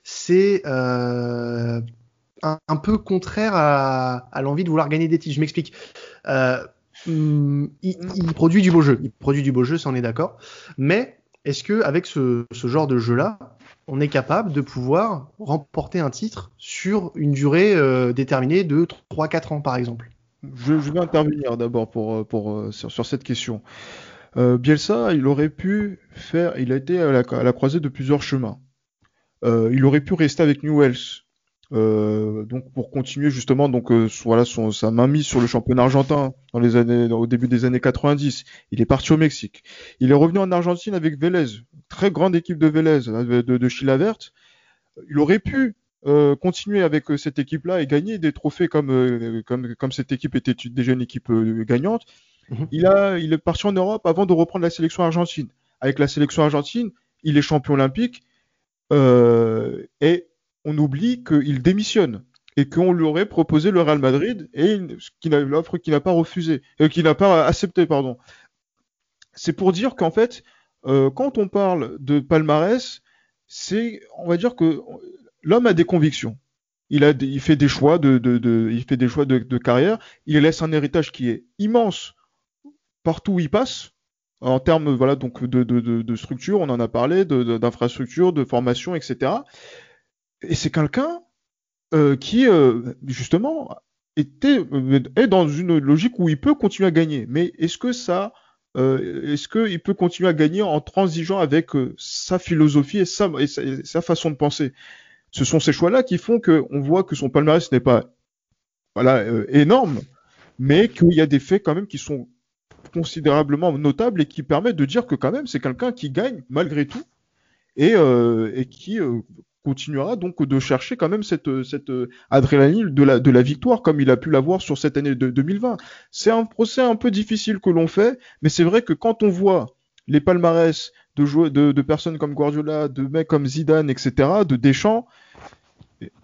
c'est euh, un, peu contraire à, l'envie de vouloir gagner des titres. Je m'explique. Euh, il, il, produit du beau jeu. Il produit du beau jeu, ça on est d'accord. Mais est-ce que avec ce, genre de jeu-là, on est capable de pouvoir remporter un titre sur une durée euh, déterminée de 3-4 ans, par exemple? Je, vais intervenir d'abord pour, sur, cette question. Euh, Bielsa, il aurait pu faire, il a été à la, croisée de plusieurs chemins. Euh, il aurait pu rester avec Newells, euh, donc pour continuer justement donc voilà son, sa mainmise sur le championnat argentin dans les années au début des années 90. Il est parti au Mexique. Il est revenu en Argentine avec Vélez, très grande équipe de Vélez de, de, Chila Verte. Il aurait pu continuer avec cette équipe-là et gagner des trophées comme, comme cette équipe était déjà une équipe gagnante. Mhm. Il, a, il est parti en Europe avant de reprendre la sélection argentine. Avec la sélection argentine, il est champion olympique euh, et on oublie qu'il démissionne et qu'on lui aurait proposé le Real Madrid et l'offre qu'il n'a pas refusé, euh, qu'il n'a pas accepté, pardon. C'est pour dire qu'en fait, euh, quand on parle de palmarès, c'est, on va dire que l'homme a des convictions. Il, a, il fait des choix de, il fait des choix de, carrière. Il laisse un héritage qui est immense partout où il passe, en termes voilà donc de, structure, on en a parlé, d'infrastructure, de, formation, etc. Et c'est quelqu'un euh, qui euh, justement était euh, est dans une logique où il peut continuer à gagner. Mais est-ce que ça est-ce qu'il peut continuer à gagner en transigeant avec sa philosophie et sa, et sa, façon de penser? Ce sont ces choix-là qui font qu'on voit que son palmarès n'est pas voilà, énorme, mais qu'il y a des faits quand même qui sont considérablement notable et qui permet de dire que quand même c'est quelqu'un qui gagne malgré tout et, euh, et qui euh, continuera donc de chercher quand même cette, cette adrénaline de la, de la victoire comme il a pu l'avoir sur cette année de 2020. C'est un procès un peu difficile que l'on fait, mais c'est vrai que quand on voit les palmarès de, joueurs, de, personnes comme Guardiola, de mecs comme Zidane, etc., de Deschamps,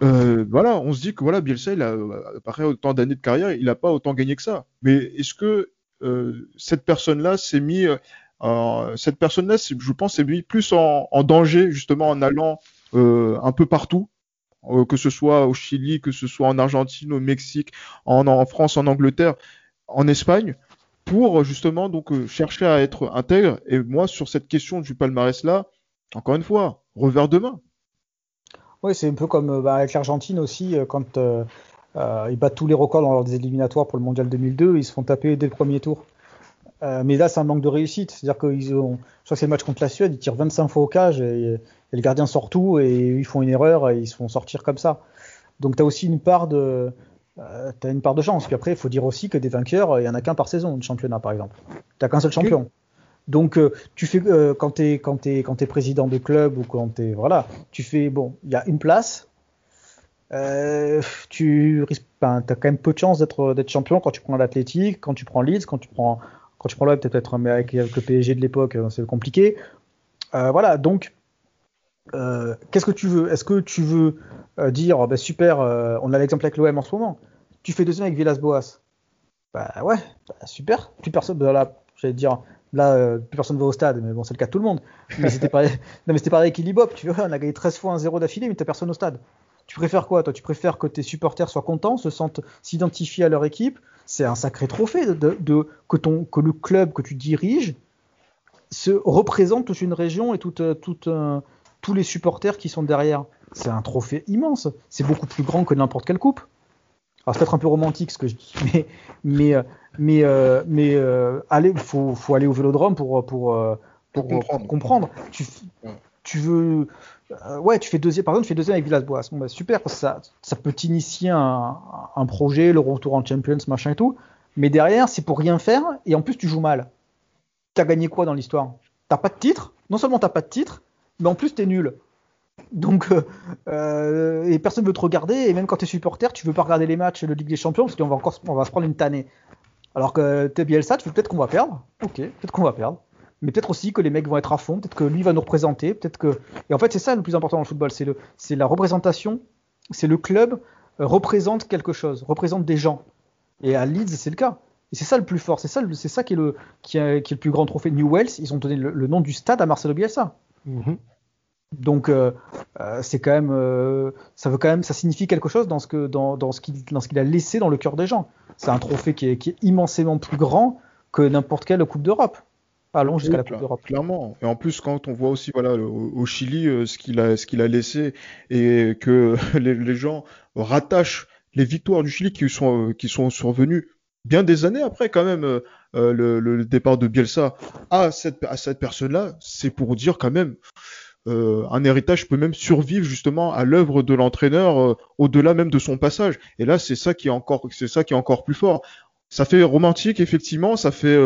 euh, voilà, on se dit que voilà, Bielsa, il a, après autant d'années de carrière, il n'a pas autant gagné que ça. Mais est-ce que euh, cette personne-là s'est mis, euh, cette personne-là, je pense, s'est mis plus en, danger justement en allant euh, un peu partout, que ce soit au Chili, que ce soit en Argentine, au Mexique, en, France, en Angleterre, en Espagne, pour justement donc chercher à être intègre. Et moi, sur cette question du palmarès là, encore une fois, revers de main. Oui, c'est un peu comme bah, avec l'Argentine aussi, quand euh, ils battent tous les records dans leurs éliminatoires pour le mondial 2002. Ils se font taper dès le premier tour. Euh, mais là, c'est un manque de réussite. C'est-à-dire qu'ils ont, je crois que c'est le match contre la Suède, ils tirent 25 fois au cage et, le gardien sort tout et ils font une erreur et ils se font sortir comme ça. Donc, tu as aussi une part de, euh, as une part de chance. Puis après, il faut dire aussi que des vainqueurs, il y en a qu'un par saison de championnat, par exemple. T'as qu'un seul champion. Donc, euh, tu fais euh, quand quand t'es président de club ou quand t'es voilà, tu fais bon, il y a une place euh, tu risques, ben, as quand même peu de chance d'être champion quand tu prends l'Athletic, quand tu prends Leeds, quand tu prends quand tu prends le peut-être mais avec, le PSG de l'époque, euh, c'est compliqué. Euh, voilà, donc euh, qu'est-ce que tu veux? Est-ce que tu veux dire oh, ben super, on a l'exemple avec l'OM en ce moment. Tu fais deuxième avec Villas-Boas. Bah ouais, bah, super. Plus personne, bah, là, j'allais dire, là, plus personne va au stade, mais bon, c'est le cas de tout le monde. Mais c'était pareil, non, mais c'était pareil avec Ilibop, tu vois, on a gagné 13 fois un 0 d'affilée, mais t'as personne au stade. Tu préfères quoi, toi? Tu préfères que tes supporters soient contents, se sentent, s'identifient à leur équipe? C'est un sacré trophée de, de, que, ton, que le club que tu diriges se représente toute une région et toute, toute, tous les supporters qui sont derrière. C'est un trophée immense. C'est beaucoup plus grand que n'importe quelle coupe. Alors c'est peut-être un peu romantique ce que je dis, mais mais mais mais allez, faut faut aller au Vélodrome pour pour pour, comprendre. Tu tu veux ouais, tu fais deuxième, par exemple, tu fais deuxième avec Villas-Boas. Bon, bah, super, ça, peut t'initier un, projet, le retour en Champions, machin et tout. Mais derrière, c'est pour rien faire et en plus, tu joues mal. T'as gagné quoi dans l'histoire? T'as pas de titre? Non seulement t'as pas de titre, mais en plus, t'es nul. Donc, euh, euh, et personne veut te regarder. Et même quand t'es supporter, tu veux pas regarder les matchs de Ligue des Champions parce qu'on va encore, on se prendre une tannée. Alors que t'es Bielsa, tu veux peut-être qu'on va perdre. Ok, peut-être qu'on va perdre mais peut-être aussi que les mecs vont être à fond, peut-être que lui va nous représenter, peut-être que. Et en fait, c'est ça le plus important dans le football, c'est le, c'est la représentation, c'est le club euh, représente quelque chose, représente des gens. Et à Leeds, c'est le cas. Et c'est ça le plus fort, c'est ça, c'est ça qui est le, qui est, qui est le plus grand trophée. New Wells, ils ont donné le, nom du stade à Marcelo Bielsa. Mm-hmm. Donc euh, euh, c'est quand même, ça veut quand même, ça signifie quelque chose dans ce que, dans, dans ce qu'il, dans ce qu'il a laissé dans le cœur des gens. C'est un trophée qui est, qui est immensément plus grand que n'importe quelle coupe d'Europe. Allons jusqu'à la Coupe d'Europe. Clairement. Et en plus, quand on voit aussi voilà, au, Chili euh, ce qu'il a, ce qu'il a laissé et que les, gens rattachent les victoires du Chili qui sont, euh, qui sont survenues bien des années après quand même euh, le, départ de Bielsa à cette, à cette personne-là, c'est pour dire quand même un héritage peut même survivre justement à l'œuvre de l'entraîneur au-delà même de son passage. Et là, c'est ça qui est encore, c'est ça qui est encore plus fort. Ça fait romantique effectivement, ça fait,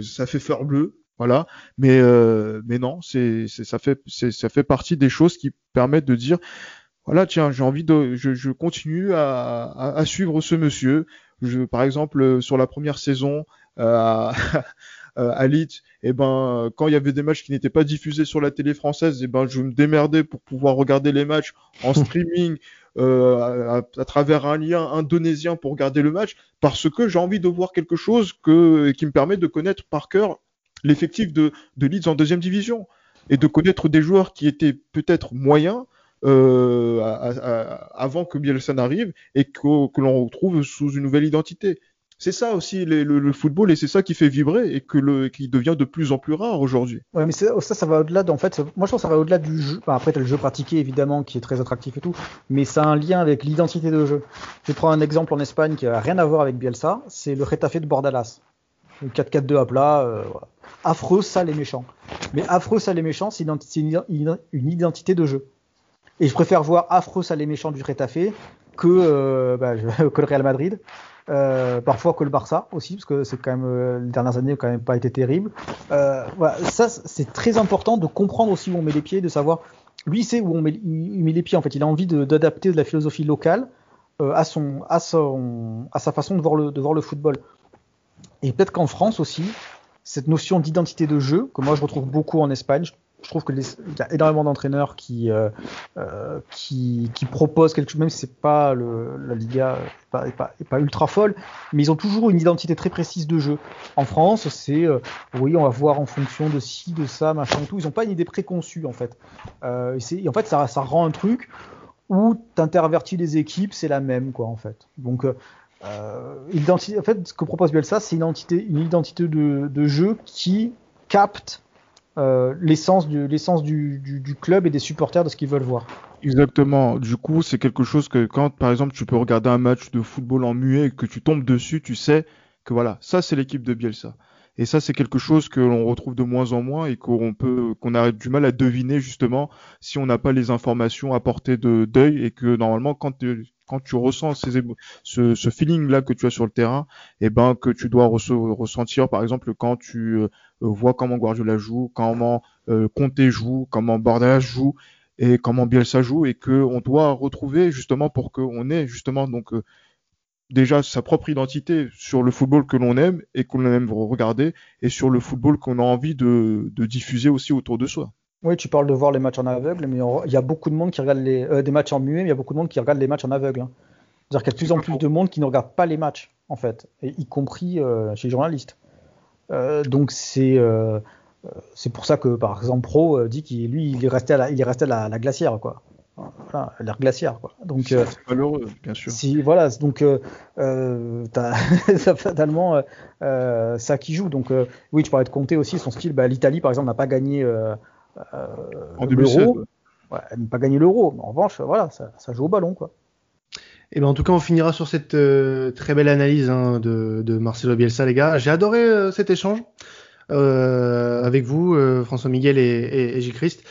ça fait fleur bleue, voilà. Mais euh, mais non, c'est ça fait ça fait partie des choses qui permettent de dire voilà tiens j'ai envie de je, je continue à, à, suivre ce monsieur. Je, par exemple sur la première saison euh, à Leeds, et eh ben quand il y avait des matchs qui n'étaient pas diffusés sur la télé française, et eh ben je me démerdais pour pouvoir regarder les matchs en streaming euh, à, travers un lien indonésien pour regarder le match parce que j'ai envie de voir quelque chose que qui me permet de connaître par cœur l'effectif de, Leeds en deuxième division et de connaître des joueurs qui étaient peut-être moyens euh, avant que Bielsa n'arrive et que, l'on retrouve sous une nouvelle identité. C'est ça aussi le, football et c'est ça qui fait vibrer et que qui devient de plus en plus rare aujourd'hui. Ouais, mais ça, ça va au-delà. En fait, moi je pense que ça va au-delà du jeu. après, tu as le jeu pratiqué évidemment qui est très attractif et tout, mais ça a un lien avec l'identité de jeu. Je prends un exemple en Espagne qui a rien à voir avec Bielsa, c'est le Retafe de Bordalas. 4-4-2 à plat, euh, affreux, sale et méchant. Mais affreux, sale et méchant, c'est une, identité de jeu. Et je préfère voir affreux, sale et méchant du Retafe que, euh, bah, que le Real Madrid. Euh, parfois que le Barça aussi, parce que c'est quand même les dernières années n'ont quand même pas été terribles. ça c'est très important de comprendre aussi où on met les pieds, de savoir lui il sait où on met, il met les pieds en fait. Il a envie d'adapter de, la philosophie locale à son à son à sa façon de voir le de voir le football. Et peut-être qu'en France aussi, cette notion d'identité de jeu, que moi je retrouve beaucoup en Espagne, je trouve qu'il y a énormément d'entraîneurs qui, euh, euh, qui, qui, proposent quelque chose, même si c'est pas la Liga n'est pas, ultra folle, mais ils ont toujours une identité très précise de jeu. En France, c'est euh, oui, on va voir en fonction de ci, de ça, machin tout. Ils n'ont pas une idée préconçue en fait. En fait, ça, ça rend un truc où tu intervertis les équipes, c'est la même quoi en fait. Donc identité, en fait, ce que propose Bielsa, c'est une identité, une identité de, de jeu qui capte euh, l'essence du, du, du, club et des supporters de ce qu'ils veulent voir. Exactement. Du coup, c'est quelque chose que quand, par exemple, tu peux regarder un match de football en muet et que tu tombes dessus, tu sais que voilà, ça c'est l'équipe de Bielsa. Et ça, c'est quelque chose que l'on retrouve de moins en moins et qu'on peut, qu'on a du mal à deviner justement si on n'a pas les informations à portée de deuil et que normalement, quand tu, quand tu ressens ce, ce feeling là que tu as sur le terrain, et eh ben que tu dois ressentir par exemple quand tu euh, vois comment Guardiola joue, comment euh, Conte joue, comment Bordalas joue et comment Bielsa joue et que on doit retrouver justement pour qu'on ait justement donc euh, déjà sa propre identité sur le football que l'on aime et qu'on aime regarder et sur le football qu'on a envie de, diffuser aussi autour de soi. Oui, tu parles de voir les matchs en aveugle, mais il y a beaucoup de monde qui regarde les, euh, des matchs en muet, mais il y a beaucoup de monde qui regarde les matchs en aveugle. Hein. C'est-à-dire qu'il y a de plus en plus de monde qui ne regarde pas les matchs, en fait, et y compris euh, chez les journalistes. Euh, donc c'est c'est pour ça que par exemple Pro dit qu'il lui il est resté à la, il est resté à la, la glacière quoi voilà, l'air glaciaire quoi. Donc c'est malheureux, bien sûr. Si voilà, donc t'as fatalement ça qui joue. Donc oui, tu parlais de compter aussi son style. Bah, L'Italie par exemple n'a pas gagné en l'euro. ouais, même pas gagner l'euro. En revanche, voilà, ça, ça, joue au ballon, quoi. Et eh ben en tout cas, on finira sur cette euh, très belle analyse hein, de, de, Marcelo Bielsa, les gars. J'ai adoré euh, cet échange. Euh, avec vous, euh, François Miguel et, et, et J. Christ.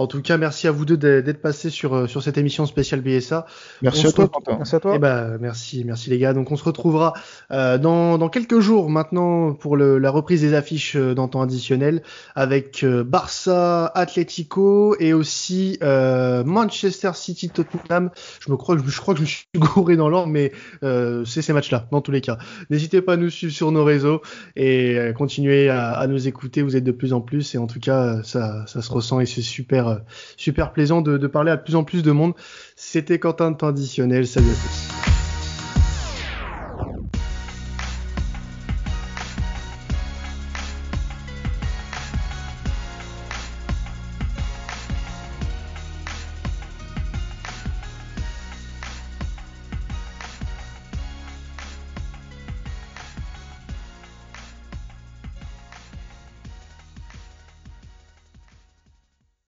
En tout cas, merci à vous deux d'être passés sur, euh, sur cette émission spéciale BSA. Merci à toi, Merci à toi. Eh ben, merci, merci les gars. Donc on se retrouvera euh, dans, dans quelques jours maintenant pour le, la reprise des affiches euh, dans temps additionnel avec euh, Barça, Atlético et aussi euh, Manchester City, Tottenham. Je me crois, je, crois que je me suis gouré dans l'ordre, mais c'est ces matchs-là dans tous les cas. N'hésitez pas à nous suivre sur nos réseaux et continuez à, à, nous écouter. Vous êtes de plus en plus et en tout cas ça, ça se ressent et c'est super euh, super plaisant de, de, parler à de plus en plus de monde. C'était Quentin Traditionnel. Salut à tous.